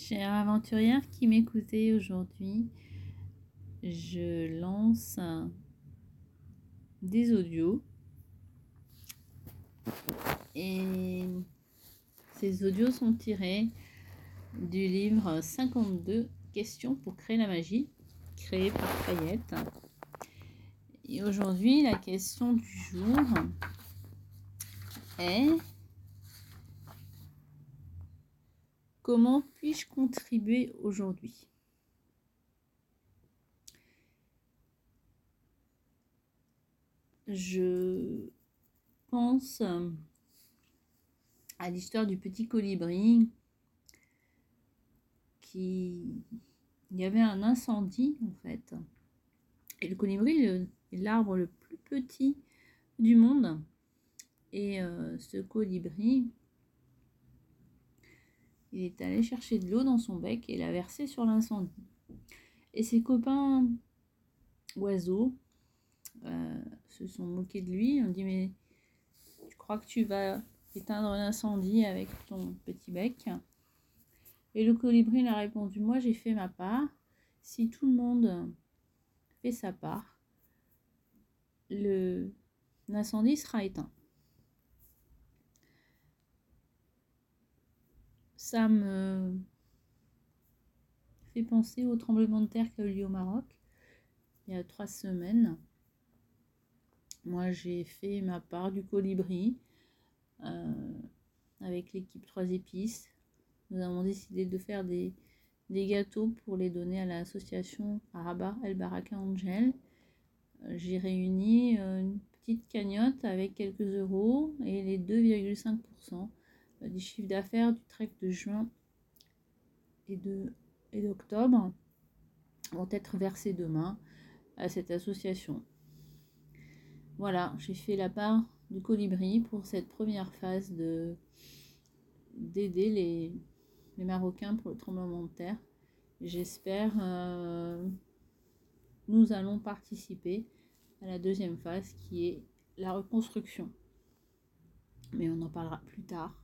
Chère aventurière qui m'écoutez aujourd'hui, je lance des audios. Et ces audios sont tirés du livre 52 questions pour créer la magie, créé par Fayette. Et aujourd'hui, la question du jour est Comment puis-je contribuer aujourd'hui? Je pense à l'histoire du petit colibri qui il y avait un incendie en fait. Et le colibri est l'arbre le plus petit du monde. Et euh, ce colibri il est allé chercher de l'eau dans son bec et l'a versé sur l'incendie. Et ses copains oiseaux euh, se sont moqués de lui. On dit mais tu crois que tu vas éteindre l'incendie avec ton petit bec? Et le colibri a répondu moi j'ai fait ma part. Si tout le monde fait sa part, l'incendie sera éteint. Ça me fait penser au tremblement de terre qui a eu lieu au Maroc il y a trois semaines. Moi, j'ai fait ma part du colibri euh, avec l'équipe Trois épices. Nous avons décidé de faire des, gâteaux pour les donner à l'association Araba El Baraka Angel. Euh, j'ai réuni euh, une petite cagnotte avec quelques euros et les 2,5% euh, du chiffre d'affaires du trek de juin et de et d'octobre vont être versés demain à cette association. Voilà, j'ai fait la part du colibri pour cette première phase de d'aider les, les, Marocains pour le tremblement de terre. J'espère euh, nous allons participer à la deuxième phase qui est la reconstruction. Mais on en parlera plus tard.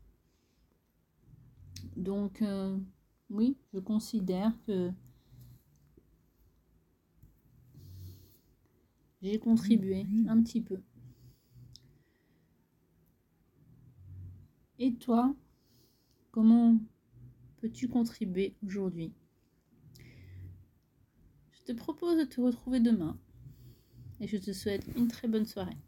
Donc, euh, oui, je considère que j'ai contribué un petit peu. Et toi, comment peux-tu contribuer aujourd'hui? Je te propose de te retrouver demain et je te souhaite une très bonne soirée.